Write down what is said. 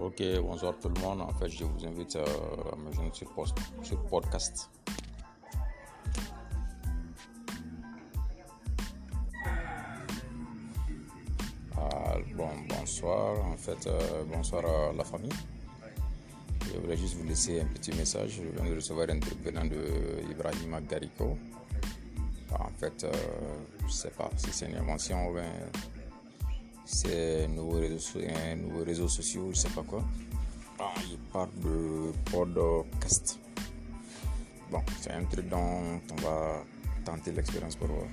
Ok, bonsoir tout le monde. En fait, je vous invite à, à me joindre sur, sur podcast. Ah, bon, bonsoir. En fait, euh, bonsoir à la famille. Je voulais juste vous laisser un petit message. Je viens de recevoir un truc venant de Ibrahima Gariko. En fait, euh, je ne sais pas si c'est une invention ou bien c'est nouveaux réseaux, un nouveau réseau sociaux, je sais pas quoi. Il parle de podcast. Bon, c'est un truc dont on va tenter l'expérience pour voir.